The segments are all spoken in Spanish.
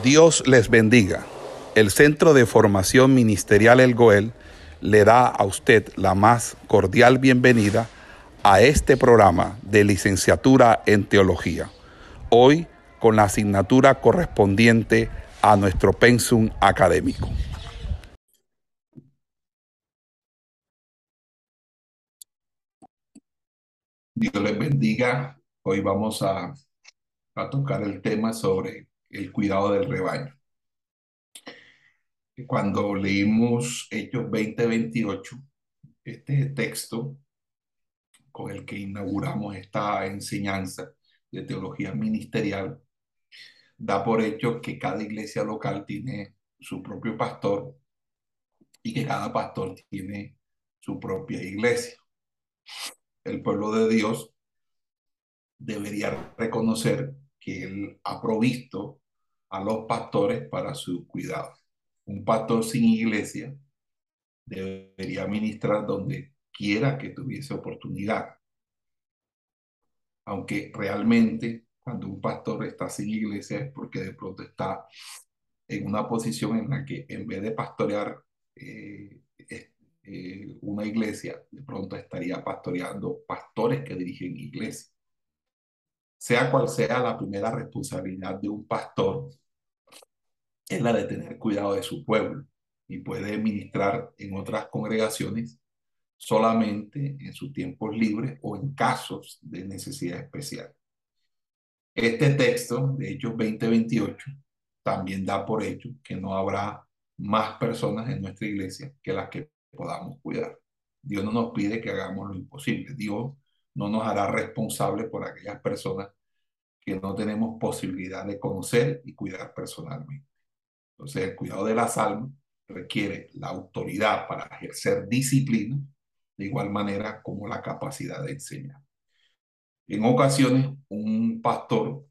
Dios les bendiga. El Centro de Formación Ministerial El Goel le da a usted la más cordial bienvenida a este programa de licenciatura en teología. Hoy con la asignatura correspondiente a nuestro pensum académico. Dios les bendiga. Hoy vamos a, tocar el tema sobre el cuidado del rebaño. Cuando leímos Hechos 20-28, este texto con el que inauguramos esta enseñanza de teología ministerial, da por hecho que cada iglesia local tiene su propio pastor y que cada pastor tiene su propia iglesia. El pueblo de Dios debería reconocer que Él ha provisto a los pastores para su cuidado. Un pastor sin iglesia debería ministrar donde quiera que tuviese oportunidad. Aunque realmente cuando un pastor está sin iglesia es porque de pronto está en una posición en la que en vez de pastorear eh, eh, una iglesia, de pronto estaría pastoreando pastores que dirigen iglesias. Sea cual sea la primera responsabilidad de un pastor, es la de tener cuidado de su pueblo y puede ministrar en otras congregaciones solamente en sus tiempos libres o en casos de necesidad especial. Este texto, de Hechos 20-28, también da por hecho que no habrá más personas en nuestra iglesia que las que podamos cuidar. Dios no nos pide que hagamos lo imposible. Dios no nos hará responsables por aquellas personas que no tenemos posibilidad de conocer y cuidar personalmente. Entonces, el cuidado de las almas requiere la autoridad para ejercer disciplina, de igual manera como la capacidad de enseñar. En ocasiones, un pastor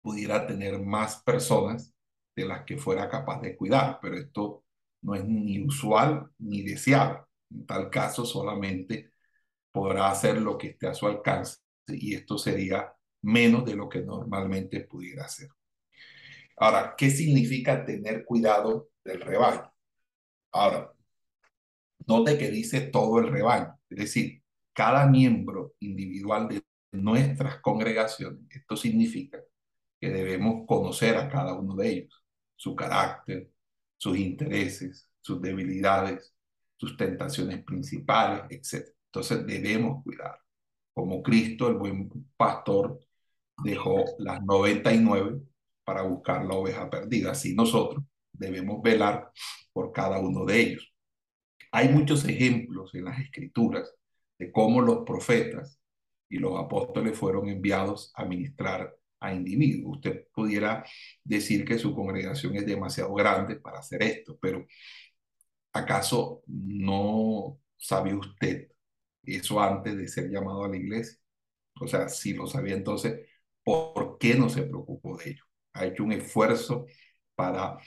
pudiera tener más personas de las que fuera capaz de cuidar, pero esto no es ni usual ni deseable. En tal caso, solamente podrá hacer lo que esté a su alcance y esto sería menos de lo que normalmente pudiera hacer. Ahora, ¿qué significa tener cuidado del rebaño? Ahora, note que dice todo el rebaño, es decir, cada miembro individual de nuestras congregaciones. Esto significa que debemos conocer a cada uno de ellos, su carácter, sus intereses, sus debilidades, sus tentaciones principales, etc. Entonces debemos cuidar. Como Cristo, el buen pastor, dejó las 99 para buscar la oveja perdida. Así nosotros debemos velar por cada uno de ellos. Hay muchos ejemplos en las escrituras de cómo los profetas y los apóstoles fueron enviados a ministrar a individuos. Usted pudiera decir que su congregación es demasiado grande para hacer esto, pero ¿acaso no sabe usted eso antes de ser llamado a la iglesia? O sea, si lo sabía entonces, ¿por qué no se preocupó de ello? Ha hecho un esfuerzo para,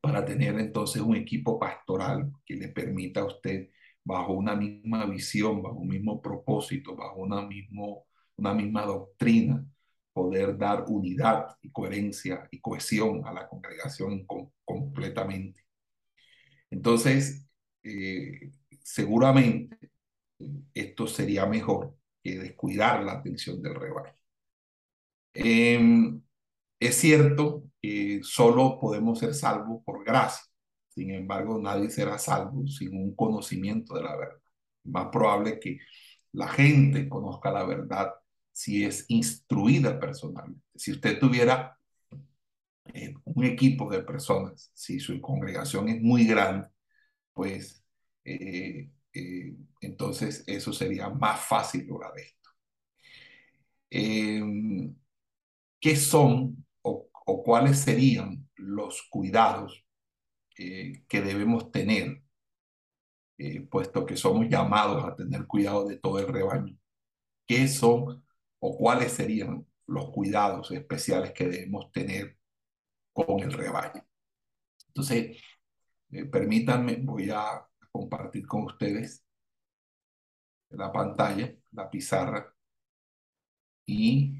para tener entonces un equipo pastoral que le permita a usted, bajo una misma visión, bajo un mismo propósito, bajo una, mismo, una misma doctrina, poder dar unidad y coherencia y cohesión a la congregación completamente. Entonces, eh, seguramente esto sería mejor que descuidar la atención del rebaño. Em, es cierto que solo podemos ser salvos por gracia. Sin embargo, nadie será salvo sin un conocimiento de la verdad. Más probable que la gente conozca la verdad si es instruida personalmente. Si usted tuviera eh, un equipo de personas, si su congregación es muy grande, pues eh, eh, entonces eso sería más fácil lograr esto. Em, ¿Qué son o cuáles serían los cuidados eh, que debemos tener, eh, puesto que somos llamados a tener cuidado de todo el rebaño. ¿Qué son o cuáles serían los cuidados especiales que debemos tener con el rebaño? Entonces, eh, permítanme, voy a compartir con ustedes la pantalla, la pizarra, y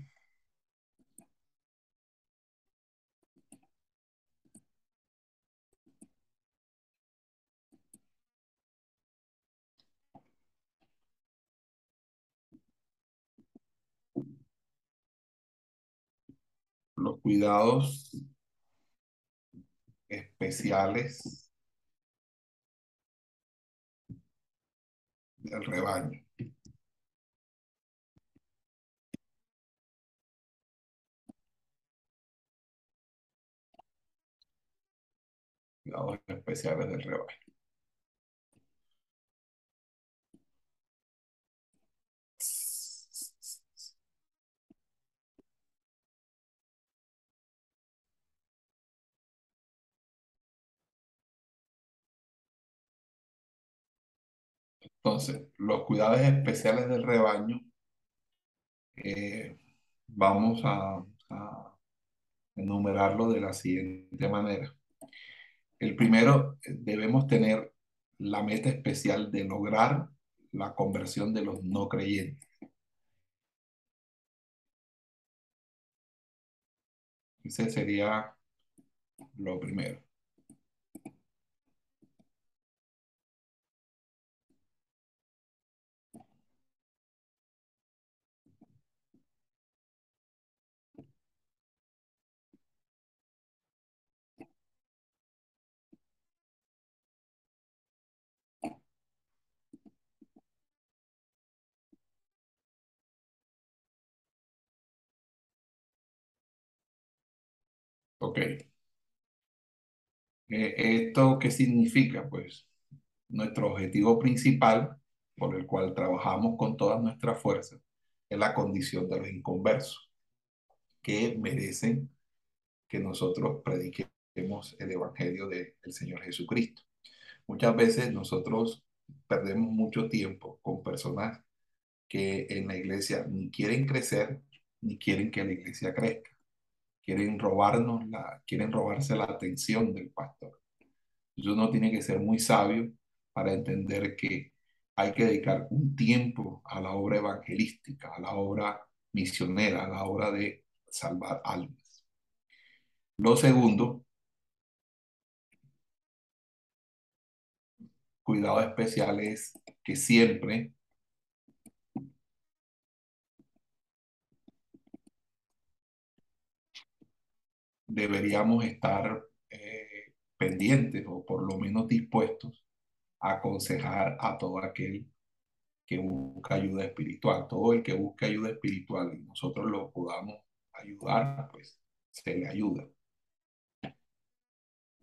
los cuidados especiales del rebaño. Cuidados especiales del rebaño. Entonces, los cuidados especiales del rebaño, eh, vamos a, a enumerarlo de la siguiente manera. El primero, eh, debemos tener la meta especial de lograr la conversión de los no creyentes. Ese sería lo primero. Ok. Eh, ¿Esto qué significa? Pues nuestro objetivo principal, por el cual trabajamos con todas nuestras fuerzas, es la condición de los inconversos, que merecen que nosotros prediquemos el Evangelio del Señor Jesucristo. Muchas veces nosotros perdemos mucho tiempo con personas que en la iglesia ni quieren crecer, ni quieren que la iglesia crezca quieren robarnos la, quieren robarse la atención del pastor. Uno tiene que ser muy sabio para entender que hay que dedicar un tiempo a la obra evangelística, a la obra misionera, a la obra de salvar almas. Lo segundo, cuidado especial es que siempre deberíamos estar eh, pendientes o por lo menos dispuestos a aconsejar a todo aquel que busca ayuda espiritual. Todo el que busca ayuda espiritual y nosotros lo podamos ayudar, pues se le ayuda.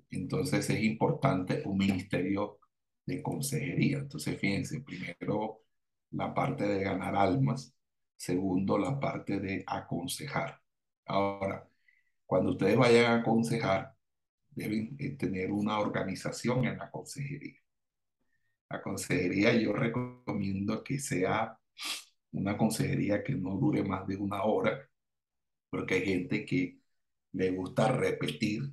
Entonces es importante un ministerio de consejería. Entonces fíjense, primero la parte de ganar almas, segundo la parte de aconsejar. Ahora, cuando ustedes vayan a aconsejar, deben eh, tener una organización en la consejería. La consejería yo recomiendo que sea una consejería que no dure más de una hora, porque hay gente que le gusta repetir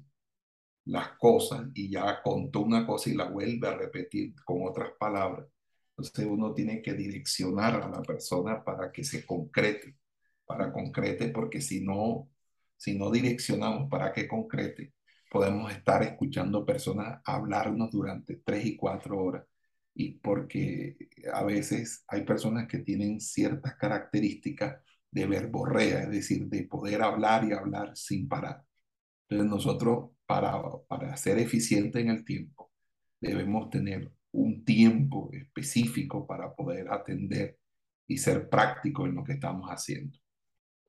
las cosas y ya contó una cosa y la vuelve a repetir con otras palabras. Entonces uno tiene que direccionar a la persona para que se concrete, para concrete, porque si no, si no direccionamos para que concrete, podemos estar escuchando personas hablarnos durante tres y cuatro horas. Y porque a veces hay personas que tienen ciertas características de verborrea, es decir, de poder hablar y hablar sin parar. Entonces nosotros, para, para ser eficientes en el tiempo, debemos tener un tiempo específico para poder atender y ser prácticos en lo que estamos haciendo.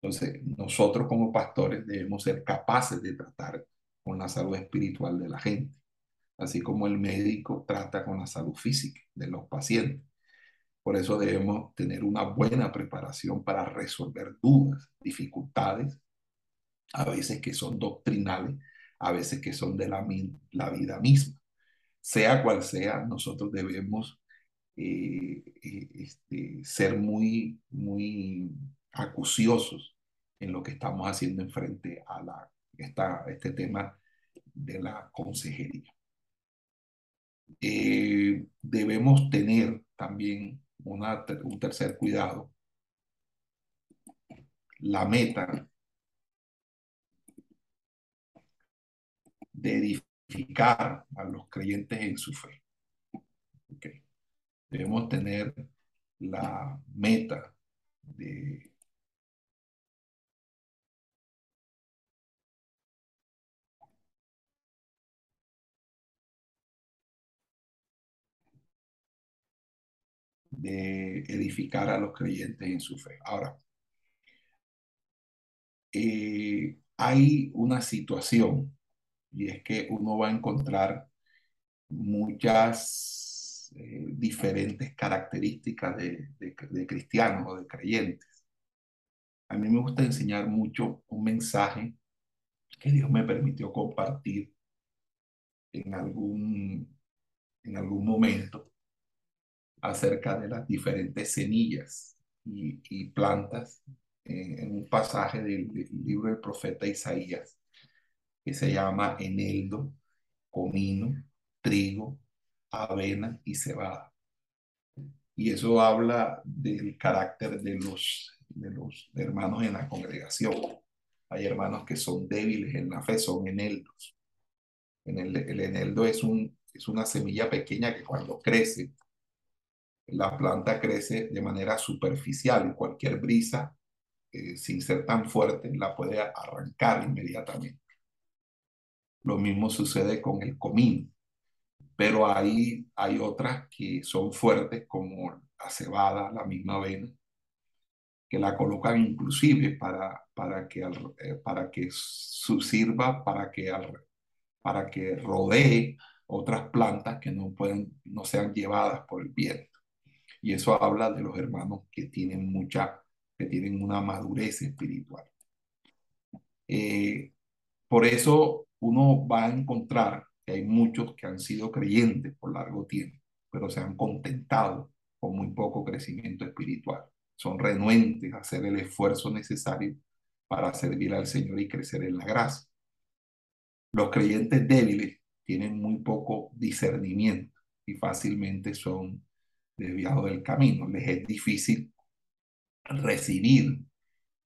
Entonces, nosotros como pastores debemos ser capaces de tratar con la salud espiritual de la gente, así como el médico trata con la salud física de los pacientes. Por eso debemos tener una buena preparación para resolver dudas, dificultades, a veces que son doctrinales, a veces que son de la, vida misma. Sea cual sea, nosotros debemos eh, eh, este, ser muy, muy acuciosos en lo que estamos haciendo en frente a la, esta, este tema de la consejería. Eh, debemos tener también una, un tercer cuidado. La meta de edificar a los creyentes en su fe. Debemos tener la meta de de edificar a los creyentes en su fe. Ahora, eh, hay una situación y es que uno va a encontrar muchas eh, diferentes características de, de cristianos o de creyentes. A mí me gusta enseñar mucho un mensaje que Dios me permitió compartir en algún, en algún momento acerca de las diferentes semillas y, plantas en, un pasaje del, libro del profeta Isaías que se llama eneldo, comino, trigo, avena y cebada. Y eso habla del carácter de los, de los hermanos en la congregación. Hay hermanos que son débiles en la fe, son eneldos. En el, el eneldo es, un, es una semilla pequeña que cuando crece la planta crece de manera superficial y cualquier brisa, eh, sin ser tan fuerte, la puede arrancar inmediatamente. Lo mismo sucede con el comino, pero ahí hay otras que son fuertes como la cebada, la misma avena, que la colocan inclusive para, para, que, eh, para que sirva, para que, para que rodee otras plantas que no, pueden, no sean llevadas por el viento. Y eso habla de los hermanos que tienen mucha, que tienen una madurez espiritual. Eh, por eso uno va a encontrar que hay muchos que han sido creyentes por largo tiempo, pero se han contentado con muy poco crecimiento espiritual. Son renuentes a hacer el esfuerzo necesario para servir al Señor y crecer en la gracia. Los creyentes débiles tienen muy poco discernimiento y fácilmente son desviado del camino. Les es difícil recibir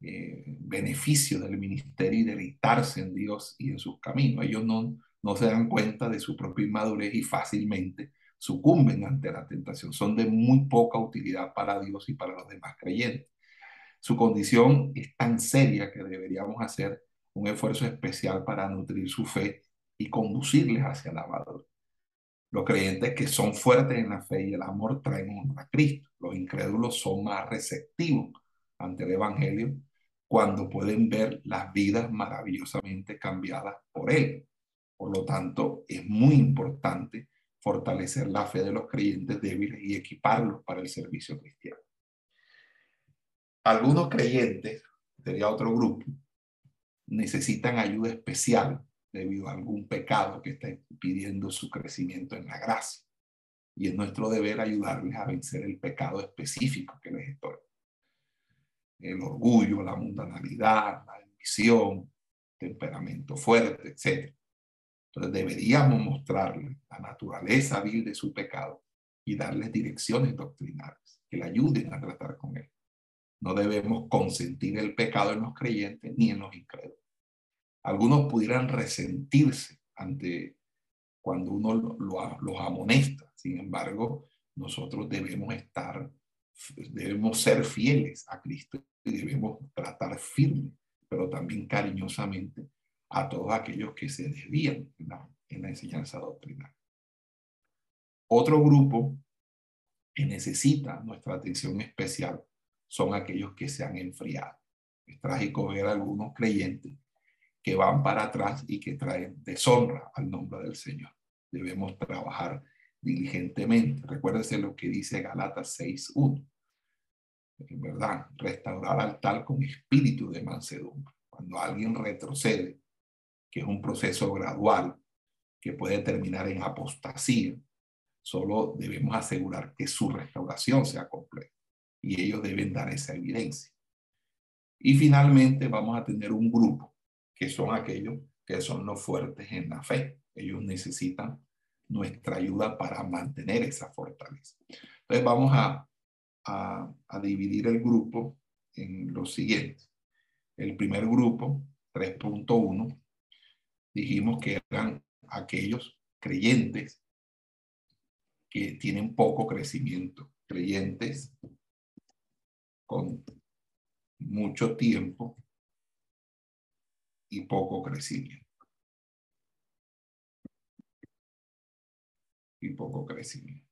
eh, beneficio del ministerio y deleitarse en Dios y en sus caminos. Ellos no, no se dan cuenta de su propia inmadurez y fácilmente sucumben ante la tentación. Son de muy poca utilidad para Dios y para los demás creyentes. Su condición es tan seria que deberíamos hacer un esfuerzo especial para nutrir su fe y conducirles hacia la madurez. Los creyentes que son fuertes en la fe y el amor traen honor a Cristo. Los incrédulos son más receptivos ante el Evangelio cuando pueden ver las vidas maravillosamente cambiadas por Él. Por lo tanto, es muy importante fortalecer la fe de los creyentes débiles y equiparlos para el servicio cristiano. Algunos creyentes, sería otro grupo, necesitan ayuda especial debido a algún pecado que está impidiendo su crecimiento en la gracia. Y es nuestro deber ayudarles a vencer el pecado específico que les estorba. El orgullo, la mundanalidad, la ambición, temperamento fuerte, etc. Entonces deberíamos mostrarles la naturaleza vil de su pecado y darles direcciones doctrinales que le ayuden a tratar con él. No debemos consentir el pecado en los creyentes ni en los incrédulos. Algunos pudieran resentirse ante cuando uno los amonesta. Sin embargo, nosotros debemos estar, debemos ser fieles a Cristo y debemos tratar firme, pero también cariñosamente a todos aquellos que se desvían en la, en la enseñanza doctrinal. Otro grupo que necesita nuestra atención especial son aquellos que se han enfriado. Es trágico ver a algunos creyentes que van para atrás y que traen deshonra al nombre del Señor. Debemos trabajar diligentemente. Recuérdese lo que dice Galatas 6.1. En verdad, restaurar al tal con espíritu de mansedumbre. Cuando alguien retrocede, que es un proceso gradual que puede terminar en apostasía, solo debemos asegurar que su restauración sea completa y ellos deben dar esa evidencia. Y finalmente vamos a tener un grupo que son aquellos que son los fuertes en la fe. Ellos necesitan nuestra ayuda para mantener esa fortaleza. Entonces vamos a, a, dividir el grupo en los siguientes. El primer grupo, 3.1, dijimos que eran aquellos creyentes que tienen poco crecimiento, creyentes con mucho tiempo y poco crecimiento. Y poco crecimiento.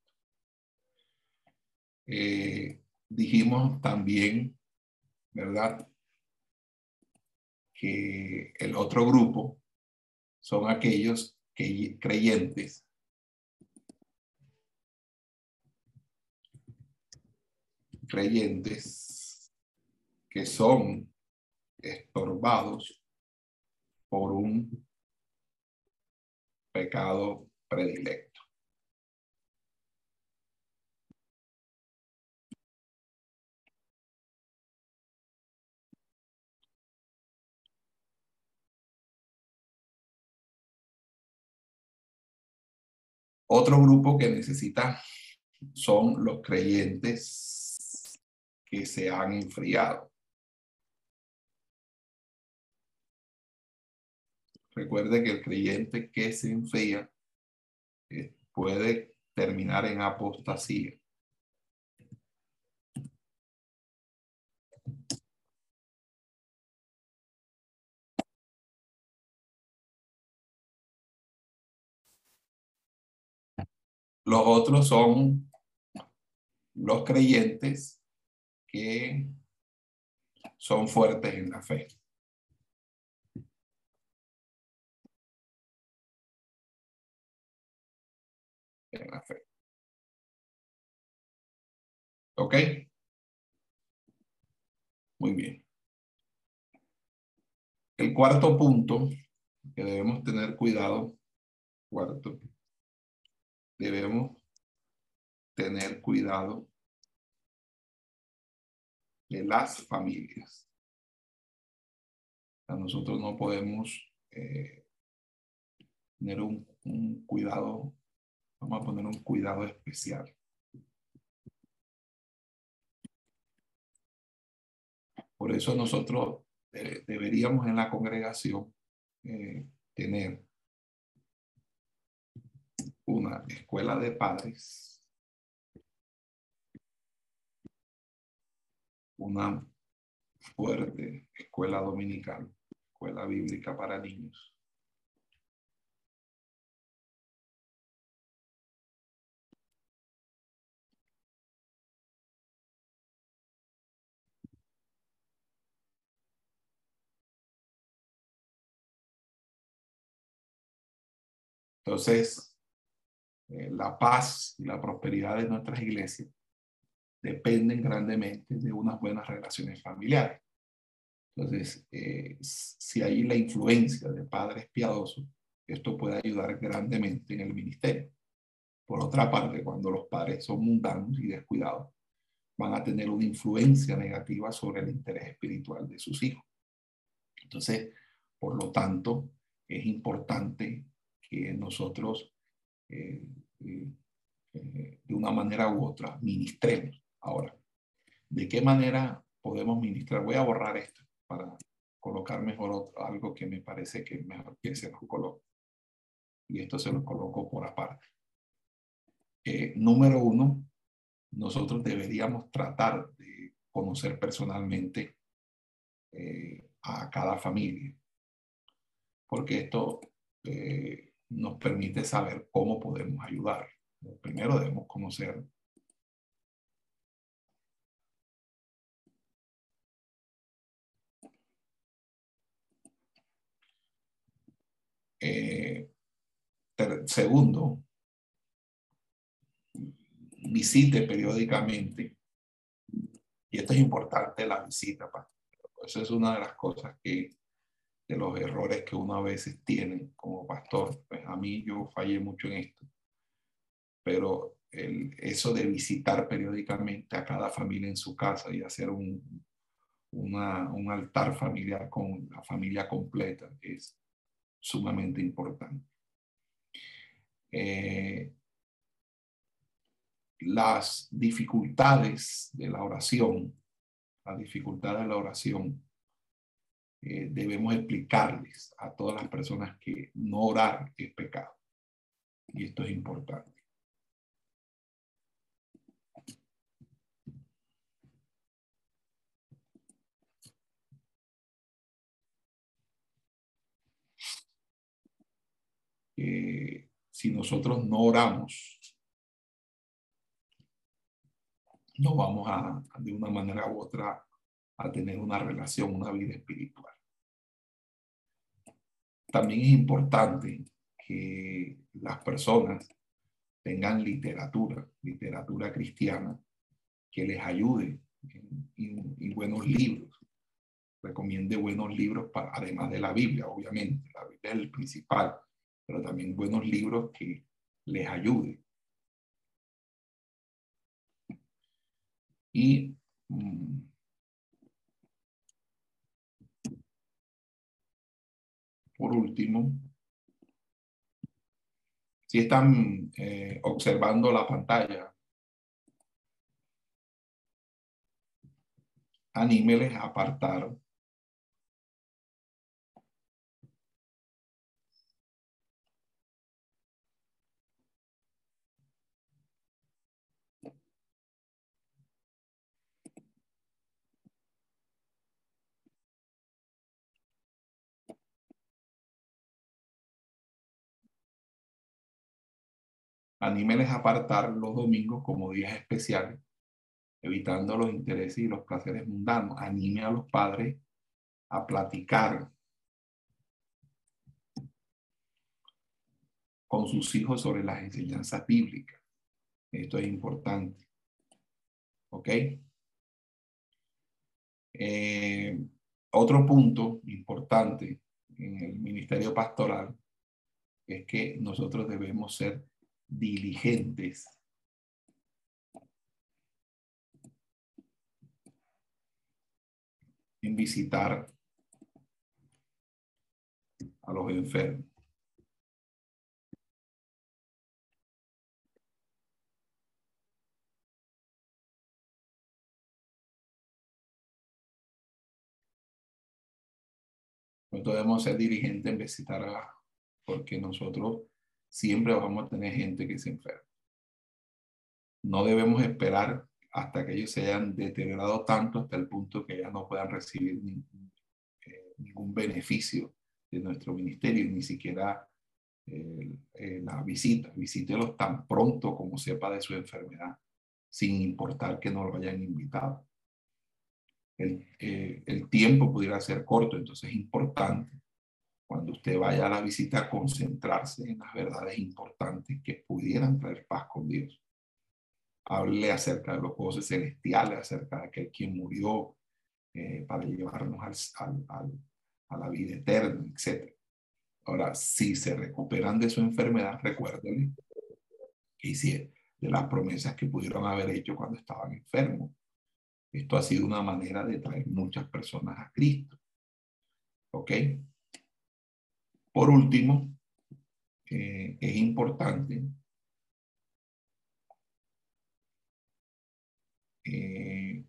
Eh, dijimos también, ¿verdad? Que el otro grupo son aquellos que, creyentes creyentes que son estorbados por un pecado predilecto. Otro grupo que necesita son los creyentes que se han enfriado. Recuerde que el creyente que se enfría eh, puede terminar en apostasía. Los otros son los creyentes que son fuertes en la fe. En la fe. ¿Ok? Muy bien. El cuarto punto que debemos tener cuidado, cuarto, debemos tener cuidado de las familias. nosotros no podemos eh, tener un cuidado, vamos a poner un cuidado especial. Por eso nosotros eh, deberíamos en la congregación eh, tener una escuela de padres, una fuerte escuela dominical, escuela bíblica para niños. Entonces, eh, la paz y la prosperidad de nuestras iglesias dependen grandemente de unas buenas relaciones familiares. Entonces, eh, si hay la influencia de padres piadosos, esto puede ayudar grandemente en el ministerio. Por otra parte, cuando los padres son mundanos y descuidados, van a tener una influencia negativa sobre el interés espiritual de sus hijos. Entonces, por lo tanto, es importante que nosotros eh, eh, eh, de una manera u otra ministremos. Ahora, ¿de qué manera podemos ministrar? Voy a borrar esto para colocar mejor algo que me parece que mejor que se lo coloque. Y esto se lo coloco por aparte. número uno, nosotros deberíamos tratar de conocer personalmente a cada familia, porque esto nos permite saber cómo podemos ayudar. Primero debemos conocer eh, segundo, visite periódicamente. Y esto es importante, la visita. Eso es una de las cosas que de los errores que uno a veces tiene como pastor. Pues a mí yo fallé mucho en esto. Pero el, eso de visitar periódicamente a cada familia en su casa y hacer un, un altar familiar con la familia completa es sumamente importante. Eh, las dificultades de la oración, las dificultades de la oración eh, debemos explicarles a todas las personas que no orar es pecado. Y esto es importante. si nosotros no oramos, no vamos a, de una manera u otra, a tener una relación, una vida espiritual. También es importante que las personas tengan literatura, literatura cristiana, que les ayude y, buenos libros. Recomiende buenos libros, para, además de la Biblia, obviamente. La Biblia es el principal, pero también buenos libros que les ayuden. Y mm, por último, si están eh, observando la pantalla, anímeles a apartar Anímeles a apartar los domingos como días especiales, evitando los intereses y los placeres mundanos. Anime a los padres a platicar con sus hijos sobre las enseñanzas bíblicas. Esto es importante. ¿Ok? Eh, otro punto importante en el ministerio pastoral es que nosotros debemos ser diligentes. en visitar a los enfermos. Nosotros debemos ser dirigentes en visitar a, porque nosotros siempre vamos a tener gente que se enferma. No debemos esperar hasta que ellos se hayan deteriorado tanto hasta el punto que ya no puedan recibir eh, ningún, beneficio de nuestro ministerio, ni siquiera eh, eh, la visita. Visítelos tan pronto como sepa de su enfermedad, sin importar que no lo hayan invitado. El, el tiempo pudiera ser corto, entonces es importante cuando usted vaya a la visita, concentrarse en las verdades importantes que pudieran traer paz con Dios. Hable acerca de los goces celestiales, acerca de aquel quien murió eh, para llevarnos al, al, a la vida eterna, etc. Ahora, si se recuperan de su enfermedad, recuérdenle que hicieron de las promesas que pudieron haber hecho cuando estaban enfermos. Esto ha sido una manera de traer muchas personas a Cristo. ¿Ok? Por último, eh, es importante eh,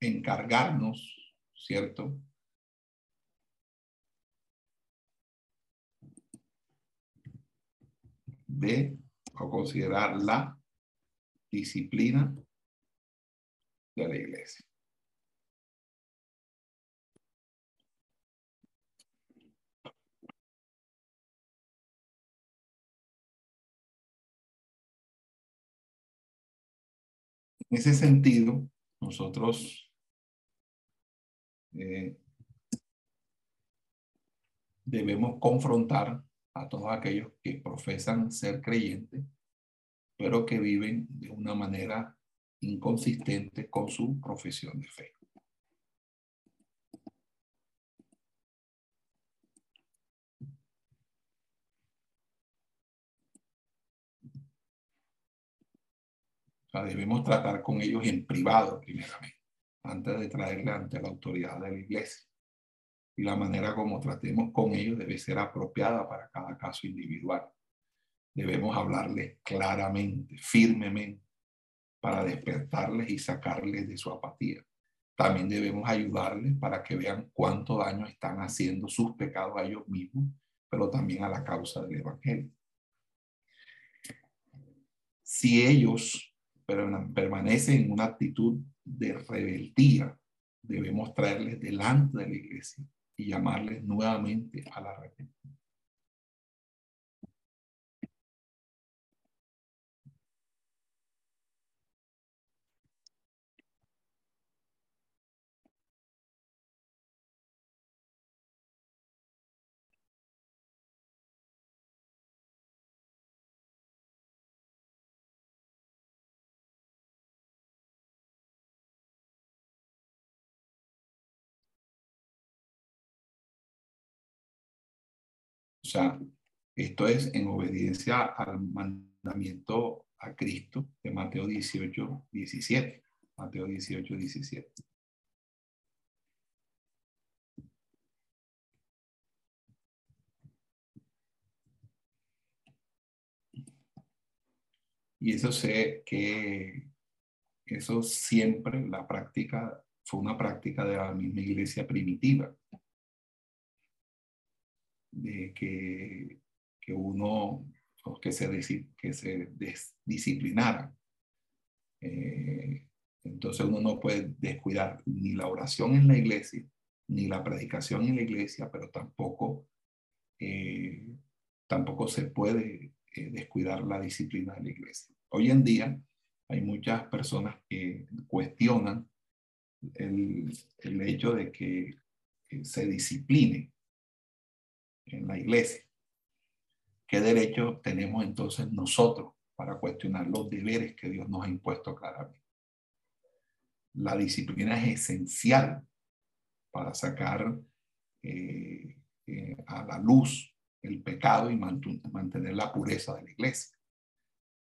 encargarnos, ¿cierto? De considerar la disciplina de la iglesia. En ese sentido, nosotros eh, debemos confrontar a todos aquellos que profesan ser creyentes, pero que viven de una manera inconsistente con su profesión de fe. Debemos tratar con ellos en privado primeramente, antes de traerle ante la autoridad de la iglesia. Y la manera como tratemos con ellos debe ser apropiada para cada caso individual. Debemos hablarles claramente, firmemente, para despertarles y sacarles de su apatía. También debemos ayudarles para que vean cuánto daño están haciendo sus pecados a ellos mismos, pero también a la causa del Evangelio. Si ellos permanece en una actitud de rebeldía, debemos traerles delante de la iglesia y llamarles nuevamente a la arrepentimiento. Sea, esto es en obediencia al mandamiento a Cristo de Mateo 18, 17. Mateo 18, 17. Y eso sé que eso siempre, la práctica, fue una práctica de la misma iglesia primitiva. De que, que uno, que se, que se disciplinara. Eh, entonces uno no puede descuidar ni la oración en la iglesia, ni la predicación en la iglesia, pero tampoco, eh, tampoco se puede eh, descuidar la disciplina de la iglesia. Hoy en día hay muchas personas que cuestionan el, el hecho de que se discipline en la iglesia. ¿Qué derecho tenemos entonces nosotros para cuestionar los deberes que Dios nos ha impuesto claramente? La disciplina es esencial para sacar eh, eh, a la luz el pecado y mantener la pureza de la iglesia.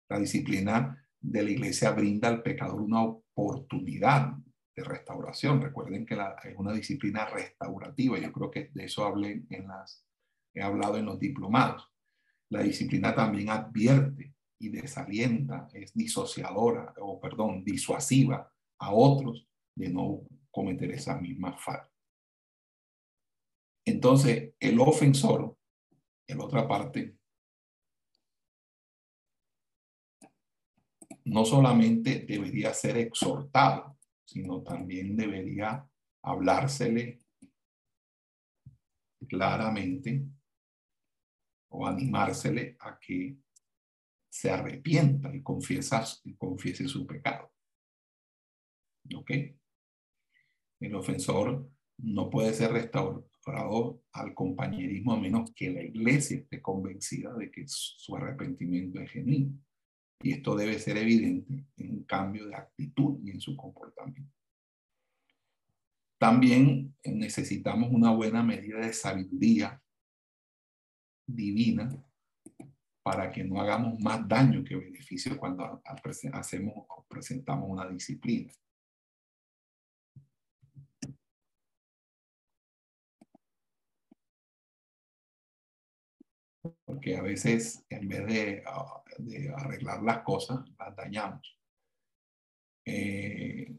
La disciplina de la iglesia brinda al pecador una oportunidad de restauración. Recuerden que es una disciplina restaurativa. Yo creo que de eso hablé en las, he hablado en los diplomados. La disciplina también advierte y desalienta, es disociadora o, perdón, disuasiva a otros de no cometer esa misma falta. Entonces, el ofensor, en otra parte, no solamente debería ser exhortado, sino también debería hablársele claramente o animársele a que se arrepienta y, y confiese su pecado. ¿Ok? El ofensor no puede ser restaurado al compañerismo a menos que la iglesia esté convencida de que su arrepentimiento es genuino. Y esto debe ser evidente en un cambio de actitud y en su comportamiento. También necesitamos una buena medida de sabiduría divina para que no hagamos más daño que beneficio cuando hacemos o presentamos una disciplina. Porque a veces en vez de arreglar las cosas, las dañamos. Eh,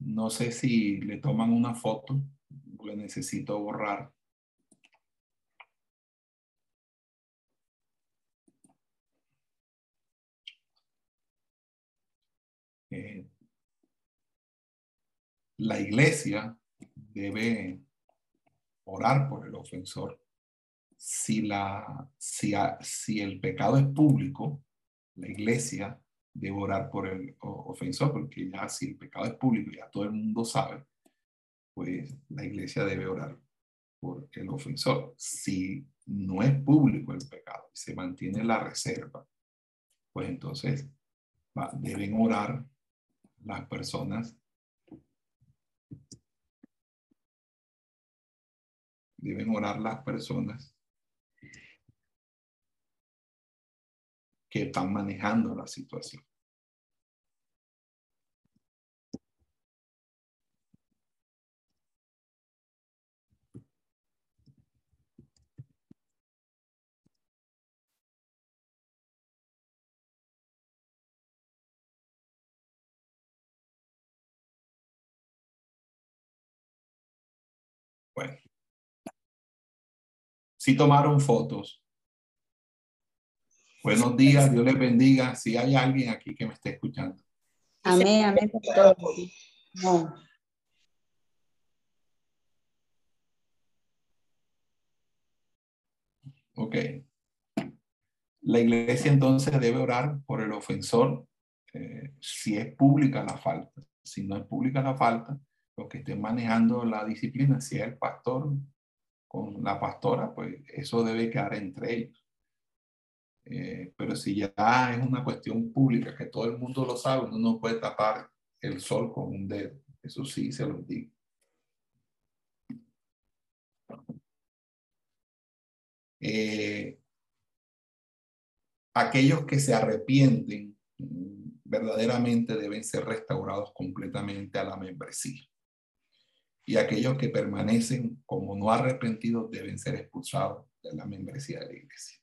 no sé si le toman una foto, porque necesito borrar. Eh, la iglesia debe orar por el ofensor si, la, si, si el pecado es público, la iglesia debe orar por el ofensor, porque ya si el pecado es público, ya todo el mundo sabe, pues la iglesia debe orar por el ofensor. Si no es público el pecado y se mantiene la reserva, pues entonces deben orar las personas deben orar las personas que están manejando la situación. Si tomaron fotos, Buenos días, Dios les bendiga. Si hay alguien aquí que me esté escuchando. Amén, amén. No. Ok. La iglesia entonces debe orar por el ofensor eh, si es pública la falta. Si no es pública la falta, los que estén manejando la disciplina, si es el pastor con la pastora, pues eso debe quedar entre ellos. Eh, pero si ya es una cuestión pública que todo el mundo lo sabe, uno no puede tapar el sol con un dedo. Eso sí se los digo. Eh, aquellos que se arrepienten mm, verdaderamente deben ser restaurados completamente a la membresía. Y aquellos que permanecen como no arrepentidos deben ser expulsados de la membresía de la iglesia.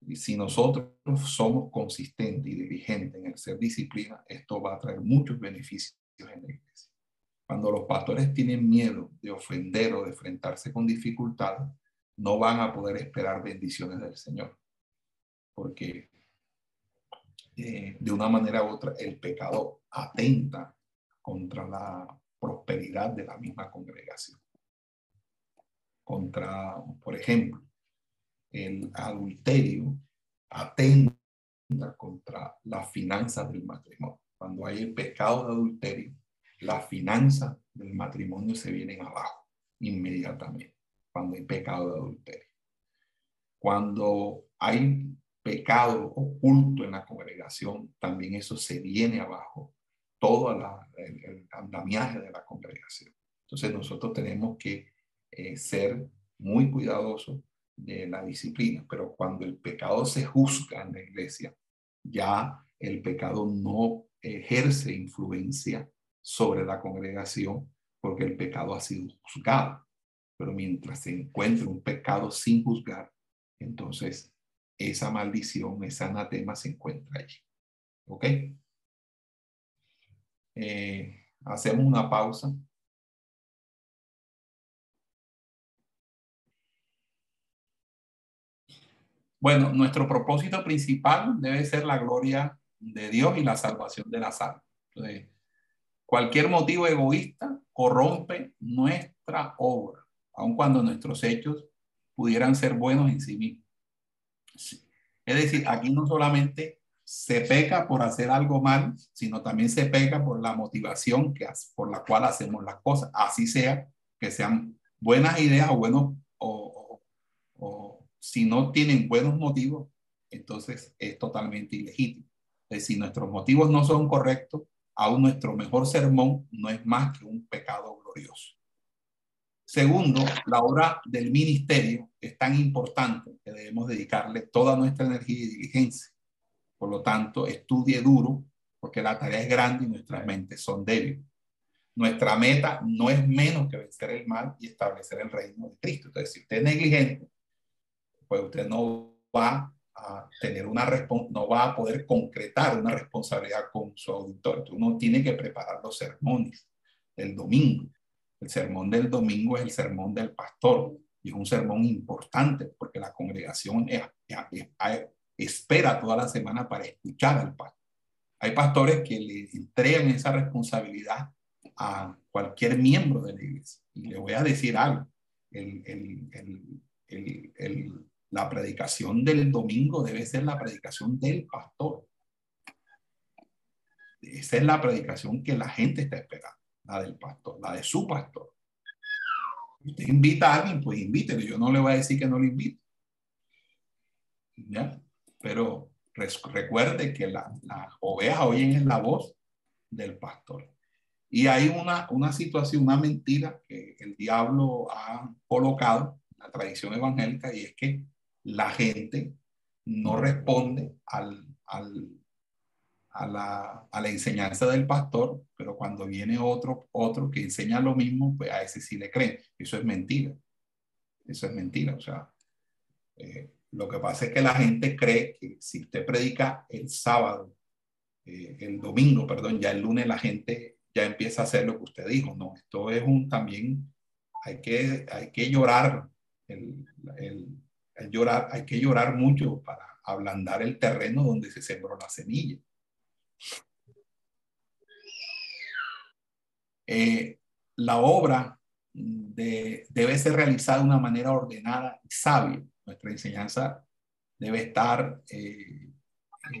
Y si nosotros somos consistentes y diligentes en el ser disciplina, esto va a traer muchos beneficios en la iglesia. Cuando los pastores tienen miedo de ofender o de enfrentarse con dificultades, no van a poder esperar bendiciones del Señor. Porque eh, de una manera u otra el pecado atenta contra la prosperidad de la misma congregación. Contra, por ejemplo, el adulterio atenta contra la finanza del matrimonio. Cuando hay el pecado de adulterio, la finanza del matrimonio se vienen abajo inmediatamente, cuando hay pecado de adulterio. Cuando hay pecado oculto en la congregación, también eso se viene abajo, todo el, andamiaje de la congregación. Entonces nosotros tenemos que eh, ser muy cuidadosos de la disciplina, pero cuando el pecado se juzga en la iglesia, ya el pecado no ejerce influencia sobre la congregación porque el pecado ha sido juzgado. Pero mientras se encuentre un pecado sin juzgar, entonces esa maldición, ese anatema se encuentra allí. ¿Ok? Eh, hacemos una pausa. Bueno, nuestro propósito principal debe ser la gloria de Dios y la salvación de la almas. cualquier motivo egoísta corrompe nuestra obra, aun cuando nuestros hechos pudieran ser buenos en sí mismos. Es decir, aquí no solamente se peca por hacer algo mal, sino también se peca por la motivación que, por la cual hacemos las cosas, así sea que sean buenas ideas o buenos o, o si no tienen buenos motivos, entonces es totalmente ilegítimo. Es decir, nuestros motivos no son correctos, aún nuestro mejor sermón no es más que un pecado glorioso. Segundo, la obra del ministerio es tan importante que debemos dedicarle toda nuestra energía y diligencia. Por lo tanto, estudie duro porque la tarea es grande y nuestras mentes son débiles. Nuestra meta no es menos que vencer el mal y establecer el reino de Cristo. Entonces, si usted es negligente, pues usted no va a tener una no va a poder concretar una responsabilidad con su auditor. uno tiene que preparar los sermones del domingo. El sermón del domingo es el sermón del pastor y es un sermón importante porque la congregación espera toda la semana para escuchar al pastor. Hay pastores que le entregan esa responsabilidad a cualquier miembro de la iglesia. Y le voy a decir algo. la predicación del domingo debe ser la predicación del pastor. Esa es la predicación que la gente está esperando, la del pastor, la de su pastor. Usted invita a alguien, pues invítelo. Yo no le voy a decir que no lo invite. ¿Ya? Pero recuerde que la, la oveja oyen la voz del pastor. Y hay una, una situación, una mentira que el diablo ha colocado en la tradición evangélica y es que la gente no responde al, al, a, la, a, la, enseñanza del pastor, pero cuando viene otro, otro que enseña lo mismo, pues a ese sí le creen. Eso es mentira. Eso es mentira. O sea, eh, lo que pasa es que la gente cree que si usted predica el sábado, eh, el domingo, perdón, ya el lunes la gente ya empieza a hacer lo que usted dijo. No, esto es un también, hay que, hay que llorar el, el llorar, hay que llorar mucho para ablandar el terreno donde se sembró la semilla. Eh, la obra debe ser realizada de una manera ordenada y sabia. Nuestra enseñanza debe estar eh, eh,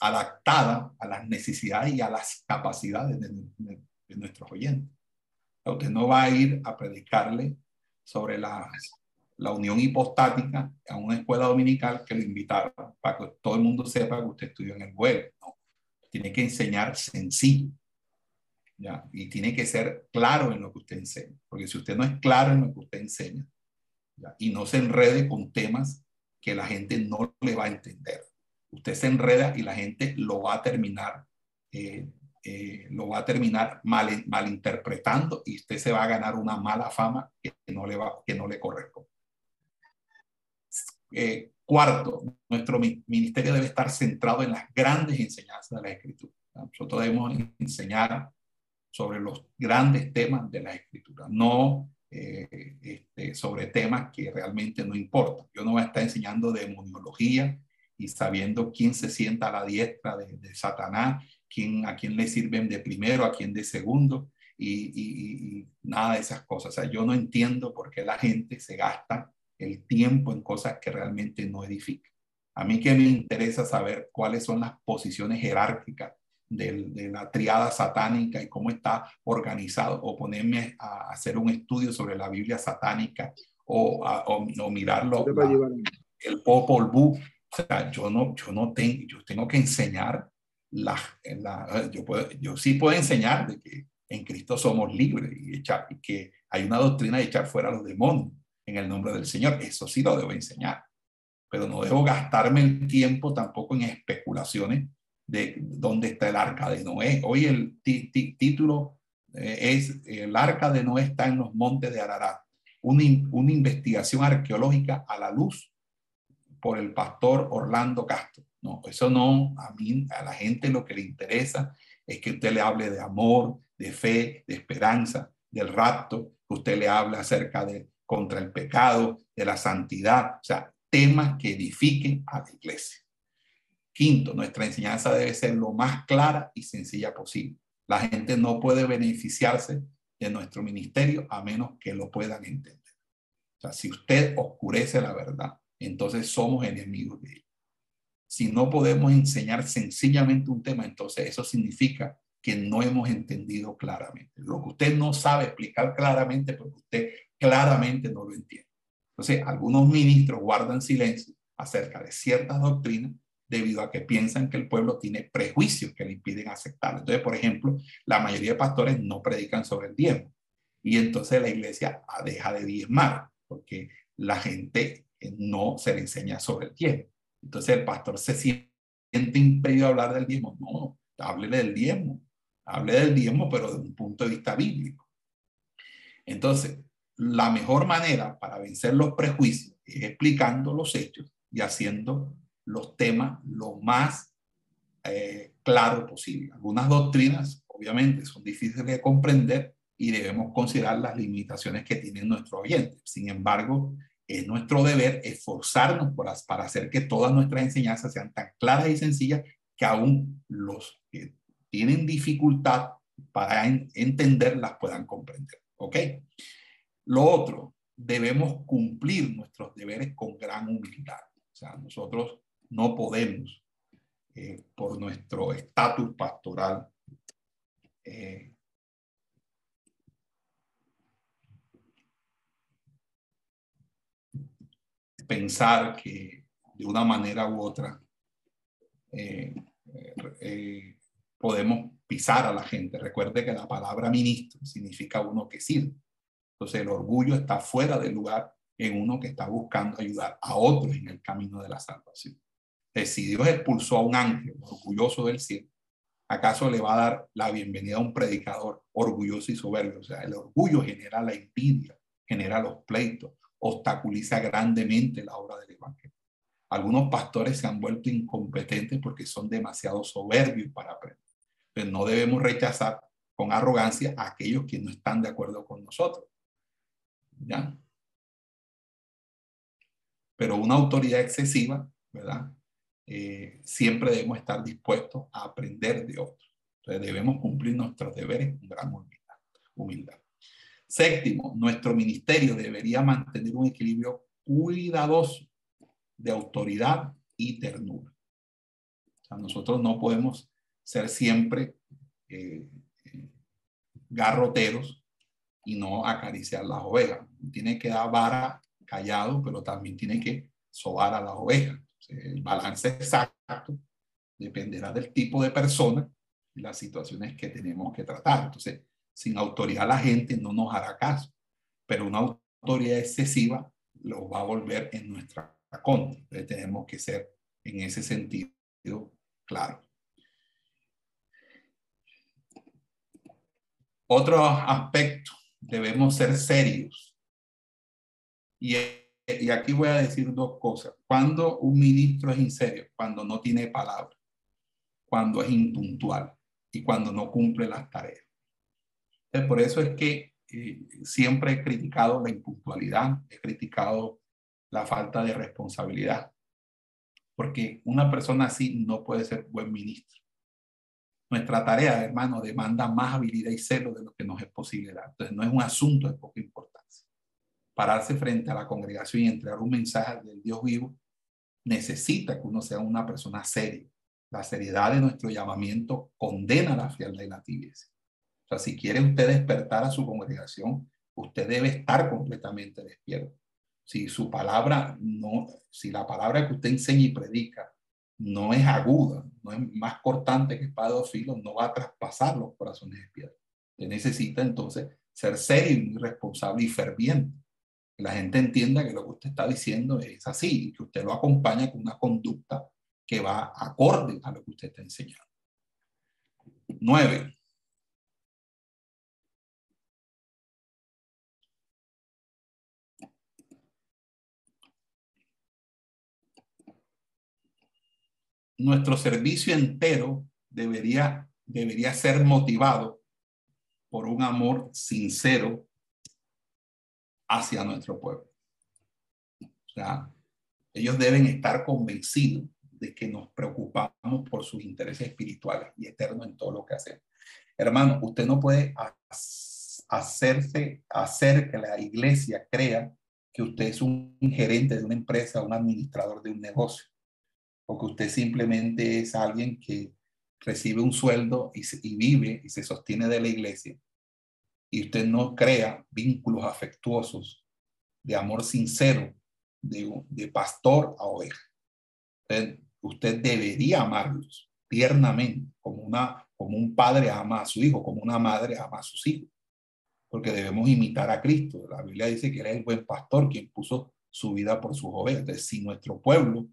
adaptada a las necesidades y a las capacidades de, nuestros oyentes. Usted no va a ir a predicarle sobre las la unión hipostática a una escuela dominical que lo invitaron para que todo el mundo sepa que usted estudió en el vuelo. Tiene que enseñar sencillo. ¿ya? Y tiene que ser claro en lo que usted enseña. Porque si usted no es claro en lo que usted enseña, y no se enrede con temas que la gente no le va a entender. Usted se enreda y la gente lo va a terminar, eh, eh, lo va a terminar mal, malinterpretando y usted se va a ganar una mala fama que no le, va, que no le corresponde. Eh, cuarto, nuestro ministerio debe estar centrado en las grandes enseñanzas de la Escritura. Nosotros debemos enseñar sobre los grandes temas de la Escritura, no eh, este, sobre temas que realmente no importan. Yo no voy a estar enseñando demonología y sabiendo quién se sienta a la diestra de, Satanás, quién, a quién le sirven de primero, a quién de segundo, y, y, nada de esas cosas. O sea, yo no entiendo por qué la gente se gasta el tiempo en cosas que realmente no edifican. A mí que me interesa saber cuáles son las posiciones jerárquicas de, la triada satánica y cómo está organizado, o ponerme a hacer un estudio sobre la Biblia satánica o, o, mirarlo, el Popol Vuh. O sea, yo no, yo no tengo, yo tengo que enseñar la, la yo, puedo, yo sí puedo enseñar de que en Cristo somos libres y, echar, y que hay una doctrina de echar fuera a los demonios en el nombre del Señor. Eso sí lo debo enseñar, pero no debo gastarme el tiempo tampoco en especulaciones de dónde está el arca de Noé. Hoy el título eh, es El arca de Noé está en los montes de Ararat, una, una investigación arqueológica a la luz por el pastor Orlando Castro. No, eso no, a mí, a la gente lo que le interesa es que usted le hable de amor, de fe, de esperanza, del rapto, que usted le hable acerca de contra el pecado, de la santidad, o sea, temas que edifiquen a la iglesia. Quinto, nuestra enseñanza debe ser lo más clara y sencilla posible. La gente no puede beneficiarse de nuestro ministerio a menos que lo puedan entender. O sea, si usted oscurece la verdad, entonces somos enemigos de él. Si no podemos enseñar sencillamente un tema, entonces eso significa que no hemos entendido claramente. Lo que usted no sabe explicar claramente, porque usted claramente no lo entiende. Entonces, algunos ministros guardan silencio acerca de ciertas doctrinas debido a que piensan que el pueblo tiene prejuicios que le impiden aceptarlo. Entonces, por ejemplo, la mayoría de pastores no predican sobre el diezmo y entonces la iglesia deja de diezmar porque la gente no se le enseña sobre el diezmo. Entonces el pastor se siente impedido a hablar del diezmo. No, hable del diezmo, hable del diezmo, pero de un punto de vista bíblico. Entonces, la mejor manera para vencer los prejuicios es explicando los hechos y haciendo los temas lo más eh, claro posible. Algunas doctrinas, obviamente, son difíciles de comprender y debemos considerar las limitaciones que tienen nuestro oyente. Sin embargo, es nuestro deber esforzarnos por, para hacer que todas nuestras enseñanzas sean tan claras y sencillas que aún los que tienen dificultad para entenderlas puedan comprender. ¿Ok? Lo otro, debemos cumplir nuestros deberes con gran humildad. O sea, nosotros no podemos, eh, por nuestro estatus pastoral, eh, pensar que de una manera u otra eh, podemos pisar a la gente. Recuerde que la palabra ministro significa uno que sirve. Entonces el orgullo está fuera del lugar en uno que está buscando ayudar a otros en el camino de la salvación Dios expulsó a un ángel orgulloso del cielo, ¿acaso le va a dar la bienvenida a un predicador orgulloso y soberbio? O sea, el orgullo genera la envidia, genera los pleitos, obstaculiza grandemente la obra del evangelio. Algunos pastores se han vuelto incompetentes porque son demasiado soberbios para aprender. Pero no debemos rechazar con arrogancia a aquellos que no están de acuerdo con nosotros. ¿Ya? Pero una autoridad excesiva, ¿verdad? Eh, siempre debemos estar dispuestos a aprender de otros. Entonces debemos cumplir nuestros deberes con gran humildad. humildad. Séptimo, nuestro ministerio debería mantener un equilibrio cuidadoso de autoridad y ternura. O sea, nosotros no podemos ser siempre eh, garroteros y no acariciar las ovejas. Tiene que dar vara callado, pero también tiene que sobar a las ovejas. El balance exacto dependerá del tipo de persona y las situaciones que tenemos que tratar. Entonces, sin autoridad la gente no nos hará caso, pero una autoridad excesiva lo va a volver en nuestra contra. Entonces tenemos que ser en ese sentido claro. Otro aspecto, debemos ser serios. Y, y aquí voy a decir dos cosas. Cuando un ministro es inserio, cuando no tiene palabra, cuando es impuntual y cuando no cumple las tareas. por eso es que eh, siempre he criticado la impuntualidad, he criticado la falta de responsabilidad, porque una persona así no puede ser buen ministro. Nuestra tarea, hermano, demanda más habilidad y celo de lo que nos es posible dar. Entonces, no es un asunto de poca importancia. Pararse frente a la congregación y entregar un mensaje del Dios vivo necesita que uno sea una persona seria. La seriedad de nuestro llamamiento condena la frialdad y la tibieza. O sea, si quiere usted despertar a su congregación, usted debe estar completamente despierto. Si su palabra no, si la palabra que usted enseña y predica no es aguda, no es más cortante que espada de filos, no va a traspasar los corazones de piedra. Usted necesita entonces ser serio y responsable y ferviente. La gente entienda que lo que usted está diciendo es así y que usted lo acompaña con una conducta que va acorde a lo que usted está enseñando. Nueve, nuestro servicio entero debería, debería ser motivado por un amor sincero hacia nuestro pueblo. O sea, ellos deben estar convencidos de que nos preocupamos por sus intereses espirituales y eternos en todo lo que hacemos. Hermano, usted no puede hacerse, hacer que la iglesia crea que usted es un gerente de una empresa, un administrador de un negocio porque usted simplemente es alguien que recibe un sueldo y, vive y se sostiene de la iglesia, y usted no crea vínculos afectuosos de amor sincero de, pastor a oveja. Usted, debería amarlos tiernamente, como, una, como un padre ama a su hijo, como una madre ama a sus hijos, porque debemos imitar a Cristo. La Biblia dice que Él es el buen pastor quien puso su vida por sus ovejas. Entonces, si nuestro pueblo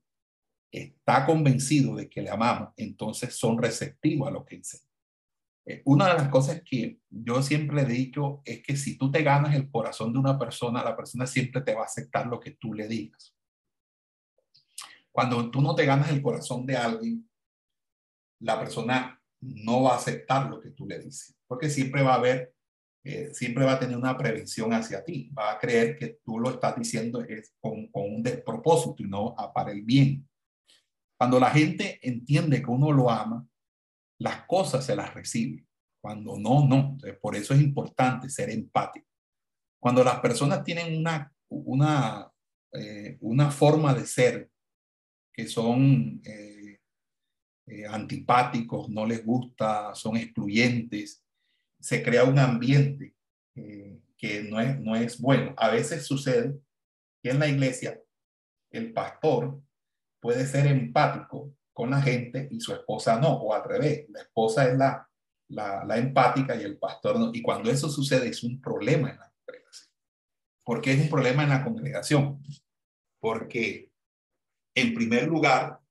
está convencido de que le amamos, entonces son receptivos a lo que enseña. Eh, una de las cosas que yo siempre he dicho es que si tú te ganas el corazón de una persona, la persona siempre te va a aceptar lo que tú le digas. Cuando tú no te ganas el corazón de alguien, la persona no va a aceptar lo que tú le dices, porque siempre va a haber, eh, siempre va a tener una prevención hacia ti, va a creer que tú lo estás diciendo es con, con un despropósito y no para el bien. Cuando la gente entiende que uno lo ama, las cosas se las recibe. Cuando no, no. por eso es importante ser empático. Cuando las personas tienen una, una, eh, una forma de ser que son eh, eh, antipáticos, no les gusta, son excluyentes, se crea un ambiente que no es, no es bueno. A veces sucede que en la iglesia el pastor puede ser empático con la gente y su esposa no, o al revés, la esposa es la, la, empática y el pastor no. Y cuando eso sucede es un problema en la congregación. ¿Por qué es un problema en la congregación? Porque en primer lugar,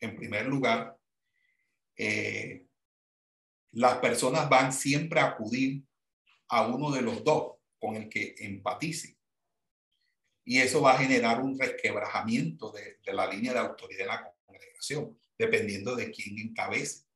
en primer lugar, eh, las personas van siempre a acudir a uno de los dos con el que empatice y eso va a generar un resquebrajamiento de, la línea de autoridad en la congregación, dependiendo de quién encabece.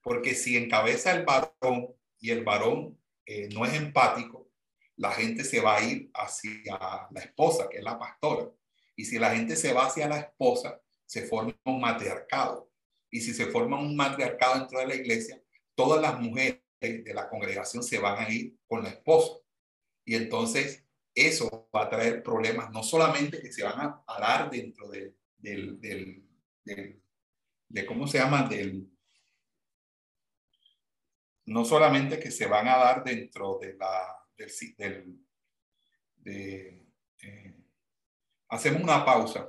Porque si encabeza el varón y el varón eh, no es empático, la gente se va a ir hacia la esposa, que es la pastora. Y si la gente se va hacia la esposa, se forma un matriarcado. Y si se forma un matriarcado dentro de la iglesia, todas las mujeres de la congregación se van a ir con la esposa. Y entonces eso va a traer problemas, no solamente que se van a, dar dentro de, del, de, ¿cómo se llama? Del, no solamente que se van a dar dentro de la, del, del de, eh, hacemos una pausa.